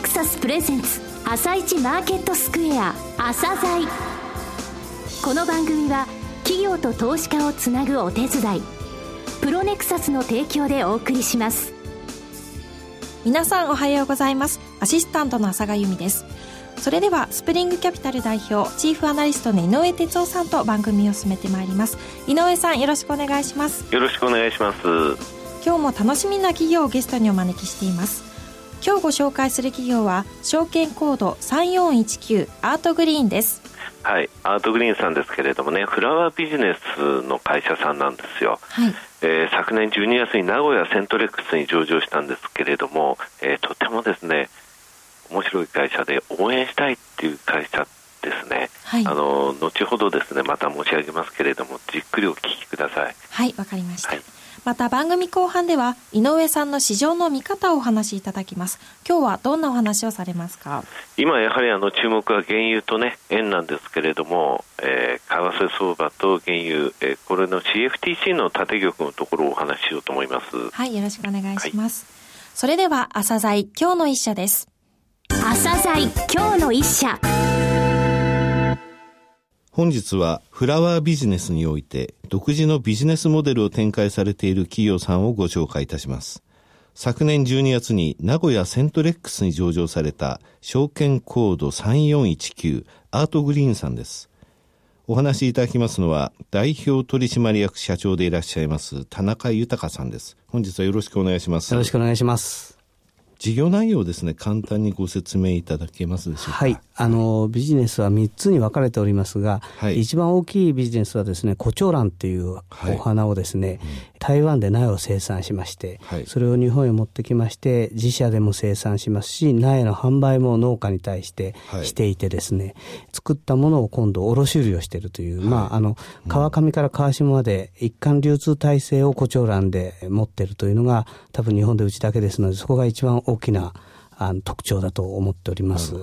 ネクサスプレゼンツ朝一マーケットスクエア朝鮮。この番組は企業と投資家をつなぐお手伝いプロネクサスの提供でお送りします。皆さんおはようございます。アシスタントの浅賀由美です。それではスプリングキャピタル代表チーフアナリストの井上哲夫さんと番組を進めてまいります。井上さんよろしくお願いします。よろしくお願いします。今日も楽しみな企業をゲストにお招きしています今日ご紹介する企業は証券コード3419アートグリーンです。はいアートグリーンさんですけれどもねフラワービジネスの会社さんなんですよ、はい。えー、昨年12月に名古屋セントレックスに上場したんですけれども、えー、とてもですね面白い会社で応援したいっていう会社ですね、はい。あの後ほどですねまた申し上げますけれどもじっくりお聞きください。はいわかりました、はいまた番組後半では井上さんの市場の見方をお話しいただきます。今日はどんなお話をされますか？今やはりあの注目は原油とね円なんですけれども、えー、為替相場と原油、えー、これの CFTC の縦玉のところをお話ししようと思います。はいよろしくお願いします、それでは朝鮮今日の一社です。朝鮮今日の一社本日はフラワービジネスにおいて独自のビジネスモデルを展開されている企業さんをご紹介いたします。昨年12月に名古屋セントレックスに上場された証券コード3419アートグリーンさんです。お話しいただきますのは代表取締役社長でいらっしゃいます田中豊さんです。本日はよろしくお願いします。よろしくお願いします。事業内容をですね、簡単にご説明いただけますでしょうか？はい。あの、ビジネスは3つに分かれておりますが、はい一番大きいビジネスはですね、コチョウランっていうはいお花をですね、台湾で苗を生産しまして、はい。それを日本へ持ってきまして、自社でも生産しますし、苗の販売も農家に対してはい。していてですね、作ったものを今度卸売をしているという、まあ、あの、川上から川下まで一貫流通体制をコチョウランで持っているというのが、多分日本でうちだけですので、そこが一番大きなあの特徴だと思っております。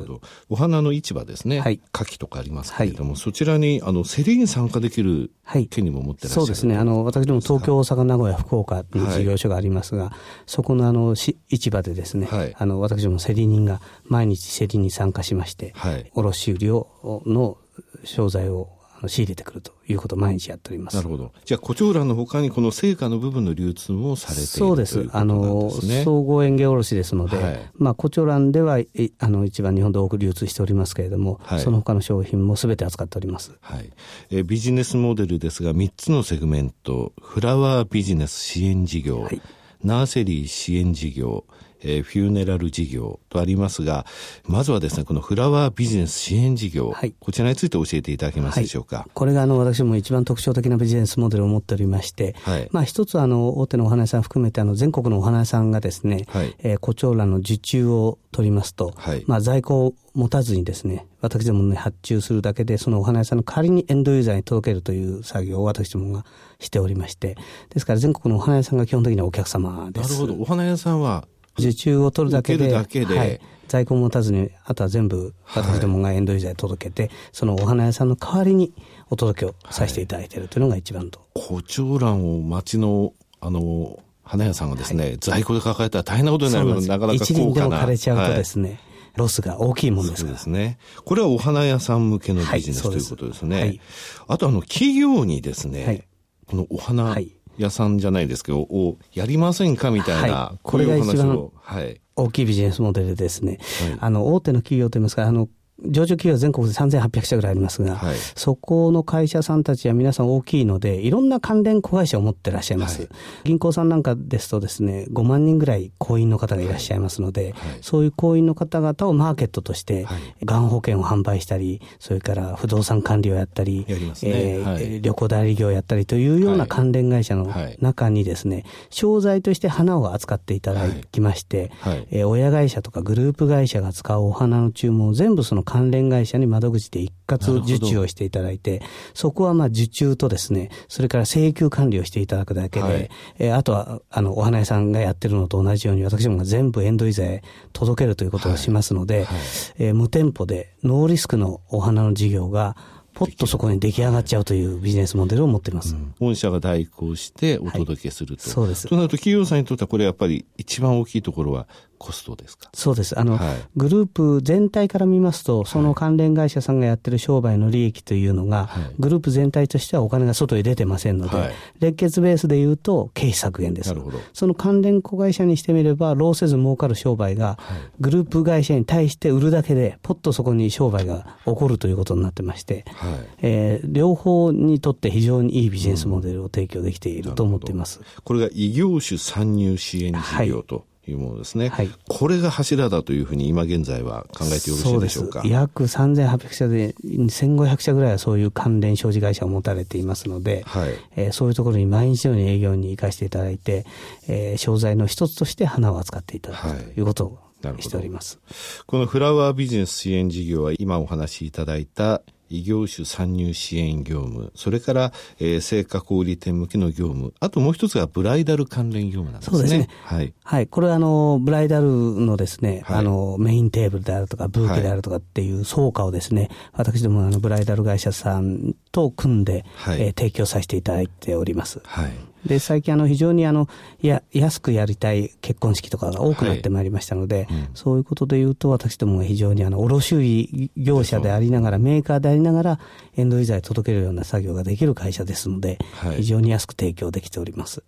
お花の市場ですね。はい牡蠣とかありますけれども、そちらに、あの、競りに参加できるはい権利も持ってらっしゃる。そうですね。あの、私ども東京、大阪、名古屋、福岡に事業所がありますが、そこのあの、し市場でですね、はいあの、私ども競り人が毎日競りに参加しまして、はい卸売を、の商材を仕入れてくるということを毎日やっております。なるほど。じゃあ、コチョウランの他にこの成果の部分の流通もされているそうです。ということなんあの、ですね。総合園芸卸ですので、はいまあ、コチョウランでは、いあの、一番日本で多く流通しておりますけれども、はいその他の商品もすべて扱っております。はい。えービジネスモデルですが、3つのセグメント、フラワービジネス支援事業、はいナーセリー支援事業、えーフューネラル事業とありますが、まずはですね、このフラワービジネス支援事業、はいこちらについて教えていただけますでしょうか？これがあの私ども一番特徴的なビジネスモデルを持っておりまして、はいまあ一つはあの大手のお花屋さん含めてあの全国のお花屋さんがですね、はいえー、コチョウランの受注を取りますと、はいまあ在庫を持たずにですね、私どもね発注するだけでそのお花屋さんの代わりにエンドユーザーに届けるという作業を私どもがしておりまして、ですから全国のお花屋さんが基本的にはお客様です。なるほど。お花屋さんは、受注を取るだけで、受けるだけではい、在庫を持たずに、あとは全部私どもがエンドユーザーに届けて、そのお花屋さんの代わりにお届けをさせていただいているというのが一番と。コチョウランを町の、あの、花屋さんがですね、在庫で抱えたら大変なことになるので、なかなか一輪でも。枯れちゃうとはいですね、ロスが大きいもんですそうから。ですね。これはお花屋さん向けのビジネス、はいということですね。はいあとあの、企業にですね、はいこのお花はい屋さんじゃないですけど、をやりませんかみたいな、はいこれが一番を。はい。大きいビジネスモデルでですね、はいあの、大手の企業といいますか、あの、上場企業は全国で3800社ぐらいありますが、はい。そこの会社さんたちは皆さん大きいので、いろんな関連子会社を持ってらっしゃいます。はい。銀行さんなんかですとですね、5万人ぐらい行員の方がいらっしゃいますので、はい。そういう行員の方々をマーケットとして、はい。がん保険を販売したり、それから不動産管理をやったり、え旅行代理業をやったりというようはない。関連会社のはい。中にですね、商材として花を扱っていただきまして、はい。えー親会社とかグループ会社が使うお花の注文を全部その関連会社に窓口で一括受注をしていただいて、そこはまあ受注とですね、それから請求管理をしていただくだけで、はい。えーあとは、あの、お花屋さんがやってるのと同じように、私どもが全部エンドイザへ届けるということをしますので、はい。えー無店舗でノーリスクのお花の事業が、ポッとそこに出来上がっちゃうというビジネスモデルを持っています。本社が代行してお届けすると。そうです。となると企業さんにとってはこれやっぱり一番大きいところはコストですか？そうです。あの、はい、グループ全体から見ますと、その関連会社さんがやってる商売の利益というのが、はい、グループ全体としてはお金が外へ出てませんので、はい、連結ベースで言うと経費削減です。なるほど。その関連子会社にしてみれば、労せず儲かる商売が、グループ会社に対して売るだけで、ポッとそこに商売が起こるということになってまして、はい、えー、両方にとって非常にいいビジネスモデルを提供できていると思っています。これが異業種参入支援事業と、いうものですね。はい。これが柱だというふうに今現在は考えてよろしいでしょうか？う約3800社で1500社ぐらいはそういう関連商事会社を持たれていますので、はい。えー、そういうところに毎日のように営業に行かせていただいて、えー、商材の一つとして花を扱っていただくということをしております。このフラワービジネス支援事業は今お話しいただいた異業種参入支援業務、それから、えー、成果小売店向けの業務、あともう一つがブライダル関連業務なんですね。そうですね。はい。はい。これはあの、ブライダルのですね、はい、あの、メインテーブルであるとか、ブーケであるとかっていう総価をですね、はい、私どもあの、ブライダル会社さんと組んで、はい、えー、提供させていただいております。はい。で、最近あの非常にあの、や、安くやりたい結婚式とかが多くなってまいりましたので、はいうん、そういうことで言うと、私どもが非常にあの、卸売業者でありながら、メーカーでありながら、エンドユーザーに届けるような作業ができる会社ですので、はい、非常に安く提供できております。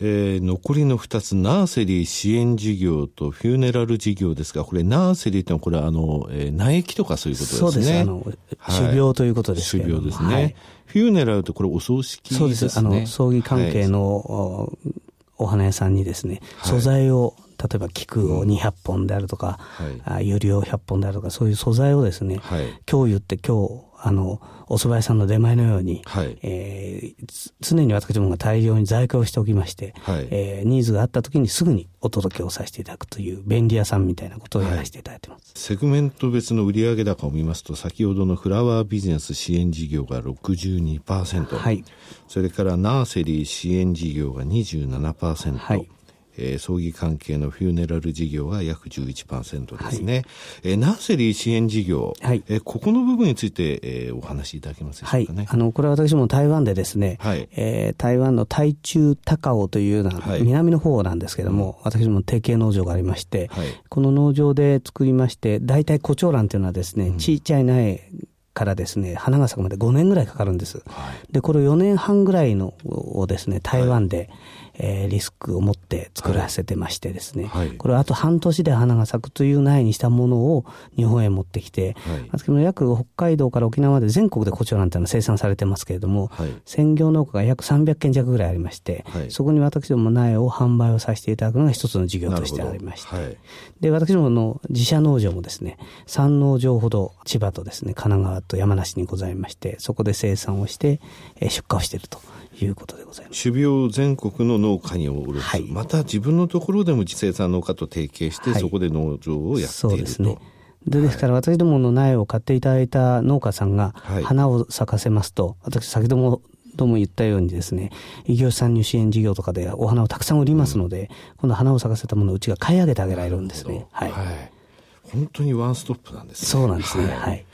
えー、残りの2つ、ナーセリー支援事業とフューネラル事業ですが、これ、ナーセリーってのは、これ、あの、えー、苗木とかそういうことですね。そうです。あの、種苗ということですけど、はい、種苗ですね。はい、フューネラルってこれ、お葬式ですね。そうです。あの、葬儀関係の、はい、お花屋さんにですね、素材を、例えば菊を200本であるとか、はい、ユリを100本であるとか、そういう素材をですね、はい、今日言って今日、あの、お蕎麦屋さんの出前のように、はい、えー、常に私どもが大量に在庫をしておきまして、はい、えー、ニーズがあった時にすぐにお届けをさせていただくという便利屋さんみたいなことをやらせていただいてます。はい、セグメント別の売上高を見ますと、先ほどのフラワービジネス支援事業が62%、はい、それからナーセリー支援事業が27%、はい、えー、葬儀関係のフューネラル事業が約11%ですね。はい、えー、ナーセリー支援事業、はい、えー、ここの部分について、えー、お話しいただけますでしょうかね。はい、あの、これは私も台湾でですね、はい、えー、台湾の台中高尾というような、南の方なんですけども、私も提携農場がありまして、はい、この農場で作りまして、大体胡蝶蘭というのはですね、ちっちゃい苗からですね、花が咲くまで5年ぐらいかかるんです。はい、で、これを4年半ぐらいのをですね、台湾で、はいえー、リスクを持って作らせてましてですね、はい、これはあと半年で花が咲くという苗にしたものを日本へ持ってきて、はい、約北海道から沖縄まで全国でコチョランというのは生産されてますけれども、はい、専業農家が約300件弱ぐらいありまして、はい、そこに私ども苗を販売をさせていただくのが一つの事業としてありまして、で、私どもの自社農場もですね、3農場ほど千葉とですね、神奈川と山梨にございまして、そこで生産をして、えー、出荷をしていると。いうことでございます。種苗全国の農家に卸す、はい、また自分のところでも生産農家と提携して、はい、そこで農場をやっていると。そうですね。でですから私どもの苗を買っていただいた農家さんが花を咲かせますと、私先ほどもとも言ったようにですね、異業種参入支援事業とかでお花をたくさん売りますので、うん、この花を咲かせたものをうちが買い上げてあげられるんですね。はい、はい。本当にワンストップなんですね。そうなんですね。はい、はい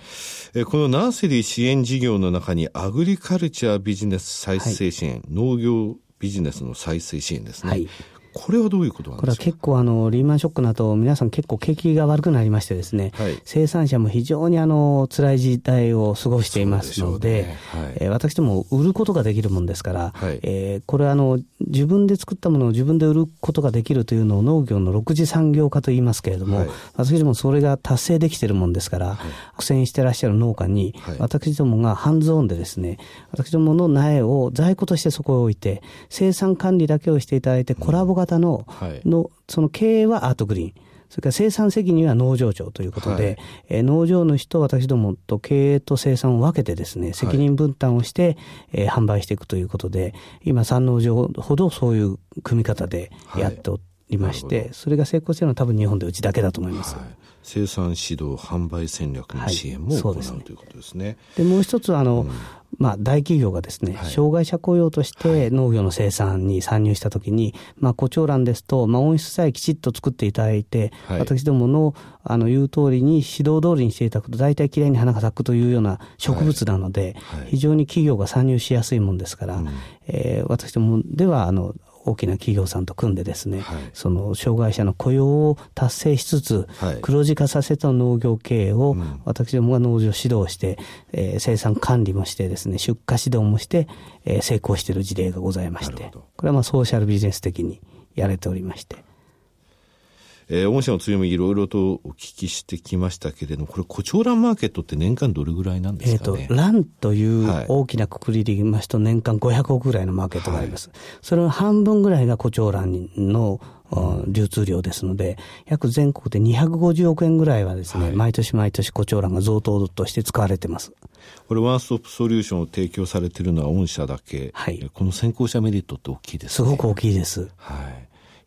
えこのナーセリー支援事業の中にアグリカルチャービジネス再生支援、はい、農業ビジネスの再生支援ですね。はい、これはどういうことなんですか？これは結構あの、リーマンショックの後、皆さん結構景気が悪くなりましてですね、はい、生産者も非常にあの、辛い時代を過ごしていますので、でね。はい、えー、私ども売ることができるもんですから、はい、えー、これあの、自分で作ったものを自分で売ることができるというのを農業の6次産業化と言いますけれども、はい、私どもそれが達成できているもんですから、苦戦してらっしゃる農家に、私どもがハンズオンでですね、私どもの苗を在庫としてそこへ置いて、生産管理だけをしていただいて、コラボ型の、うんの、その経営はアートグリーン。それから生産責任は農場長ということで、はい、えー、農場主と私どもと経営と生産を分けてですね、責任分担をして、はい、えー、販売していくということで、今三農場ほどそういう組み方でやっておりまして、はい、それが成功しているのは多分日本でうちだけだと思います。はい生産指導、販売戦略の支援も行う、はい、ということですね。で、もう一つ、あの、うん。まあ、大企業がですね、はい、障害者雇用として農業の生産に参入したときに、まあ、胡蝶蘭ですと、まあ、温室さえきちっと作っていただいて、はい、私どもの、あの、言う通りに指導通りにしていただくと、大体きれいに花が咲くというような植物なので、はい、非常に企業が参入しやすいもんですから、うん、えー、私どもでは、あの、大きな企業さんと組んでですね、はい、その障害者の雇用を達成しつつ、はい、黒字化させた農業経営を、私どもが農場指導して、えー、生産管理もしてですね、出荷指導もして、えー、成功している事例がございまして、これはまあソーシャルビジネス的にやれておりまして、えー、御社の強みいろいろとお聞きしてきましたけれども、これ、コチョウランマーケットって年間どれぐらいなんですかね？えっ、ー、と、ランという大きなくくりで言いますと、年間500億ぐらいのマーケットがあります。はい、それの半分ぐらいがコチョウランの流通量ですので、約全国で250億円ぐらいはですね、はい、毎年毎年コチョウランが贈答として使われてます。これワンストップソリューションを提供されているのは御社だけ。はい。この先行者メリットって大きいですね。すごく大きいです。はい。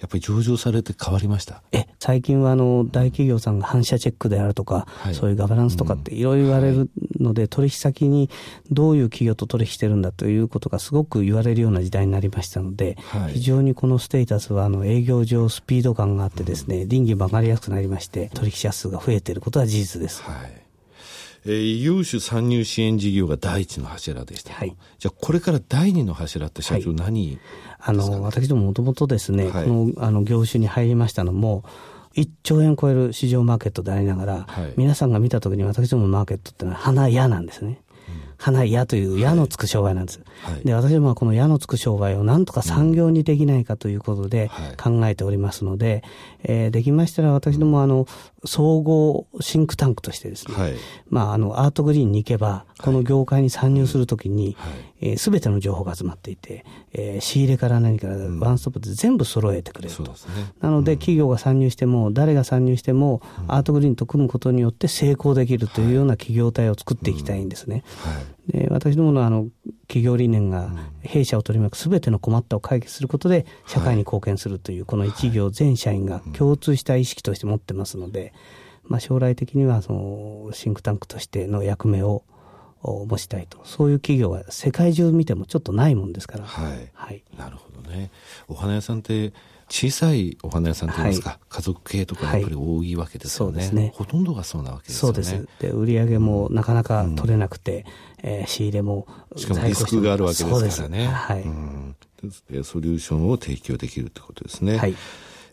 やっぱり上場されて変わりました？え最近はあの大企業さんが反社チェックであるとか、はい、そういうガバナンスとかっていろいろ言われるので、うん、取引先にどういう企業と取引してるんだということがすごく言われるような時代になりましたので、はい、非常にこのステータスはあの営業上スピード感があってですね、倫理も上がりやすくなりまして、取引者数が増えていることは事実です。はいえー、異業種参入支援事業が第一の柱でした。はい、じゃあ、これから第二の柱って社長何、はい、あの、私どももともとですね、はい、このあの業種に入りましたのも、1兆円超える市場マーケットでありながら、はい、皆さんが見たときに私どものマーケットってのは花屋なんですね。花屋という矢のつく商売なんです。はい、で、私どもはこの矢のつく商売をなんとか産業にできないかということで考えておりますので、えー、できましたら私どもあの、総合シンクタンクとしてですね、はい、まあ、あの、アートグリーンに行けば、この業界に参入するときに、す、べ、ての情報が集まっていて、えー、仕入れから何からワンストップで全部揃えてくれると。うんね、なので、企業が参入しても、誰が参入しても、アートグリーンと組むことによって成功できるというような企業体を作っていきたいんですね。で私どものあの企業理念が弊社を取り巻くすべての困ったを解決することで社会に貢献するという、この一行全社員が共通した意識として持ってますので、まあ、将来的にはそのシンクタンクとしての役目を持ちたいとそういう企業は世界中見てもちょっとないもんですから、はい、はい、なるほどねお花屋さんって小さいお花屋さんといいますか、はい、家族系とかやっぱり多いわけですよね。はい、そうですね。ほとんどがそうなわけですよね。そうです。で、売り上げもなかなか取れなくて、うん、えー、仕入れも。しかもリスクがあるわけですからね。はい、うん。ソリューションを提供できるということですね。はい。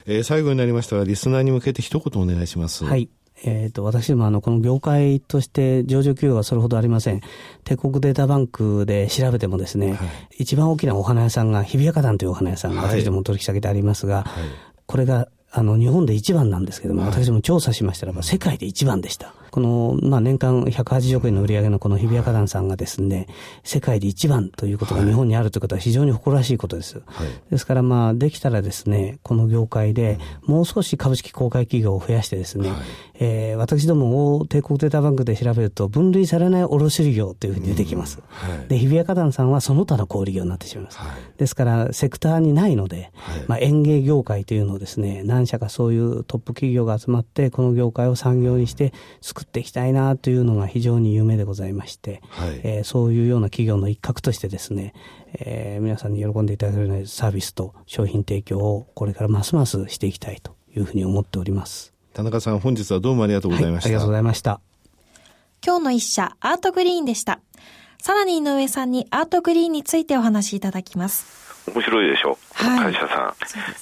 えー、最後になりましたが、リスナーに向けて一言お願いします。はい。えっ、ー、と、私どもあの、この業界として上場企業はそれほどありません。帝国データバンクで調べてもですね、はい、一番大きなお花屋さんが日比谷花壇というお花屋さんが私ども取引先でありますが、はい、これがあの、日本で一番なんですけども、はい、私も調査しましたらば、世界で一番でした。この、まあ、年間180億円の売り上げのこの日比谷花壇さんがですね、世界で一番ということが日本にあるということは非常に誇らしいことです。はい、ですから、まあ、できたらですね、この業界でもう少し株式公開企業を増やしてですね、はい、えー、私どもを帝国データバンクで調べると、分類されない卸売業というふうに出てきます。はい、で、日比谷花壇さんはその他の小売業になってしまいます。ですから、セクターにないので、まあ、園芸業界というのをですね、何社かそういうトップ企業が集まって、この業界を産業にして作っていきたいなというのが非常に夢でございまして、はい、えー、そういうような企業の一角としてですね、えー、皆さんに喜んでいただけるようなサービスと商品提供をこれからますますしていきたいというふうに思っております。田中さん、本日はどうもありがとうございました。はい、ありがとうございました。今日の一社、アートグリーンでした。さらに井上さんにアートグリーンについてお話しいただきます。面白いでしょ、はい、会社さ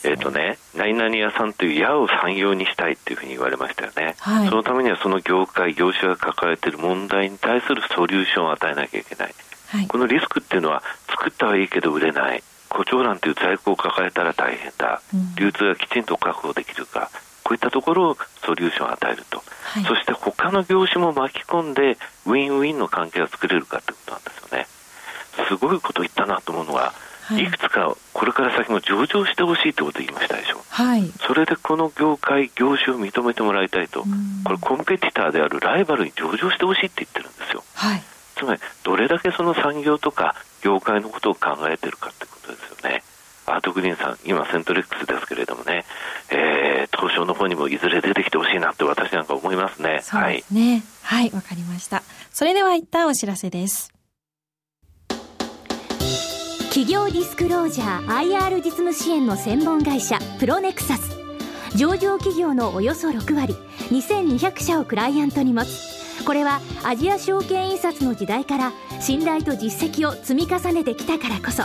ん。えっ、ー、とね、何々屋さんという矢を産業にしたいっていうふうに言われましたよね。はい、そのためにはその業界、業種が抱えている問題に対するソリューションを与えなきゃいけない。はい、このリスクっていうのは、作ったはいいけど売れない。誇張欄という在庫を抱えたら大変だ。うん、流通がきちんと確保できるか。こういったところをソリューションを与えると、はい、そして他の業種も巻き込んでウィンウィンの関係を作れるかということなんですよね。すごいこと言ったなと思うのは、はい、いくつかこれから先も上場してほしいということを言いましたでしょ、はい、それでこの業界、業種を認めてもらいたいと、これ、コンペティターであるライバルに上場してほしいって言ってるんですよ、はい、つまり、どれだけその産業とか業界のことを考えてるかってことですよね。アートグリーンさん、今、セントレックスですけれどもね、えー、東証の方にもいずれ出てきてほしいなって私なんか思いますね。そうですね。はい、わ、はい、かりました。それでは一旦お知らせです。企業ディスクロージャー IR 実務支援の専門会社プロネクサス上場企業のおよそ6割2200社をクライアントに持つこれはアジア証券印刷の時代から信頼と実績を積み重ねてきたからこそ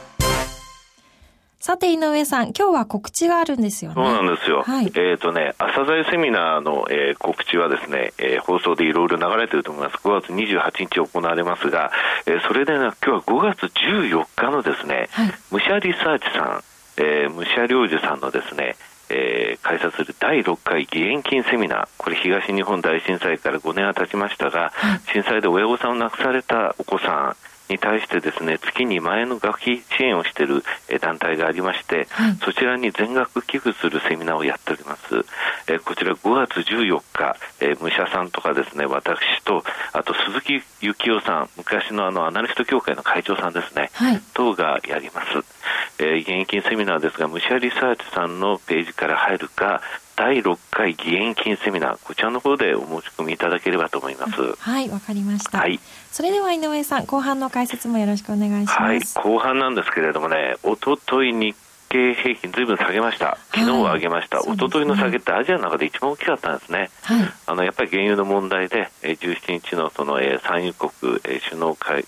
さて井上さん、今日は告知があるんですよね。そうなんですよ。はい、えっ、ー、とね、朝鮮セミナーの、えー、告知はですね、えー、放送でいろいろ流れてると思います。5月28日行われますが、えー、それでね、今日は5月14日のですね、はい、武者リサーチさん、えー、武者領事さんのですね、えー、開催する第6回義援金セミナー、これ東日本大震災から5年は経ちましたが、はい、震災で親御さんを亡くされたお子さん、に対してですね月2万円の学費支援をしている団体がありまして、はい、そちらに全額寄付するセミナーをやっております。えこちら5月14日、え武者さんとかですね私とあと鈴木幸男さん昔のあのアナリスト協会の会長さんですね、はい、等がやります。え現役セミナーですが武者リサーチさんのページから入るか第6回義援金セミナー、こちらの方でお申し込みいただければと思います。はい、わかりました。はい。それでは井上さん、後半の解説もよろしくお願いします。はい、後半なんですけれどもね、おととい日経平均ずいぶん下げました。昨日は上げました。はい、おとといの下げってアジアの中で一番大きかったんですね。はい、あのやっぱり原油の問題で、え17日のその、え産油国、え首脳会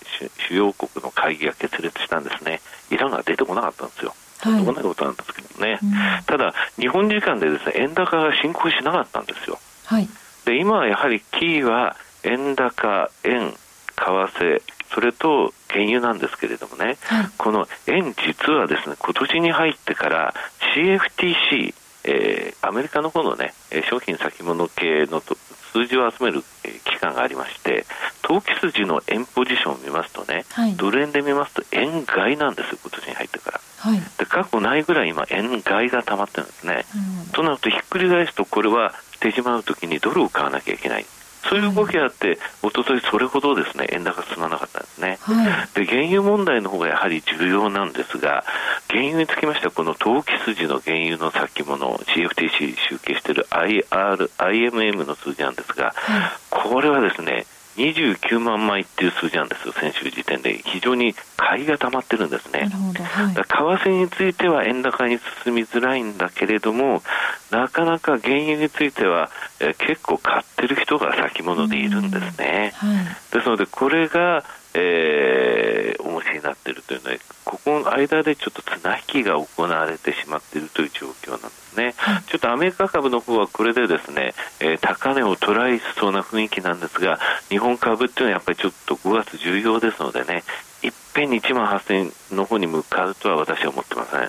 主要国の会議が決裂したんですね。イランが出てこなかったんですよ。とんでもないことなんですけどね、はい、ただ、日本時間でですね円高が進行しなかったんですよ。はい、で今はやはりキーは円高、円、為替、それと原油なんですけれどもね、はい、この円、実はですね今年に入ってから CFTC、えー、アメリカの方のね商品先物系の数字を集める、えー、機関がありまして投機筋の円ポジションを見ますとね、はい、ドル円で見ますと円買いなんですよ今年に入ってから。はい、で過去ないぐらい今、円買いが溜まってるんですね。となると、ひっくり返すと、これは手締まうときにドルを買わなきゃいけない。そういう動きがあって、おとといそれほどですね円高進まなかったんですね、はい、で原油問題の方がやはり重要なんですが、原油につきましては、この投機筋の原油の先物、CFTC 集計している IR、IMM の数字なんですが、はい、これはですね、29万枚っていう数字なんですよ、先週時点で。非常に買いが溜まってるんですね。はい、為替については円高に進みづらいんだけれども、なかなか原油については、え結構買ってる人が先物でいるんですね。はい、ですので、これが、えー、重しになっているというのは、ここの間でちょっと綱引きが行われてしまっているという状況なんですね。ちょっとアメリカ株の方はこれでですね、えー、高値を捉えそうな雰囲気なんですが、日本株っていうのはやっぱりちょっと5月重要ですのでね、いっぺんに1万8000円の方に向かうとは私は思ってません。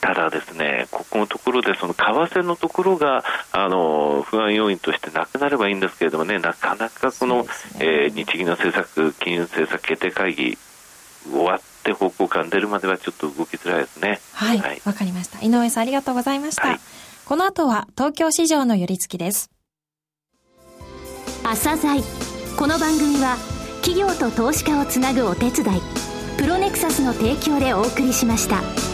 ただですね、ここのところで、その為替のところが、あの、不安要因としてなくなればいいんですけれどもね、なかなかこの、ねえー、日銀の政策、金融政策決定会議、終わって方向感出るまではちょっと動きづらいですね。はい。わ、はい、かりました。井上さんありがとうございました。はい、この後は東京市場の寄り付きです。朝鮮この番組は企業と投資家をつなぐお手伝い、プロネクサスの提供でお送りしました。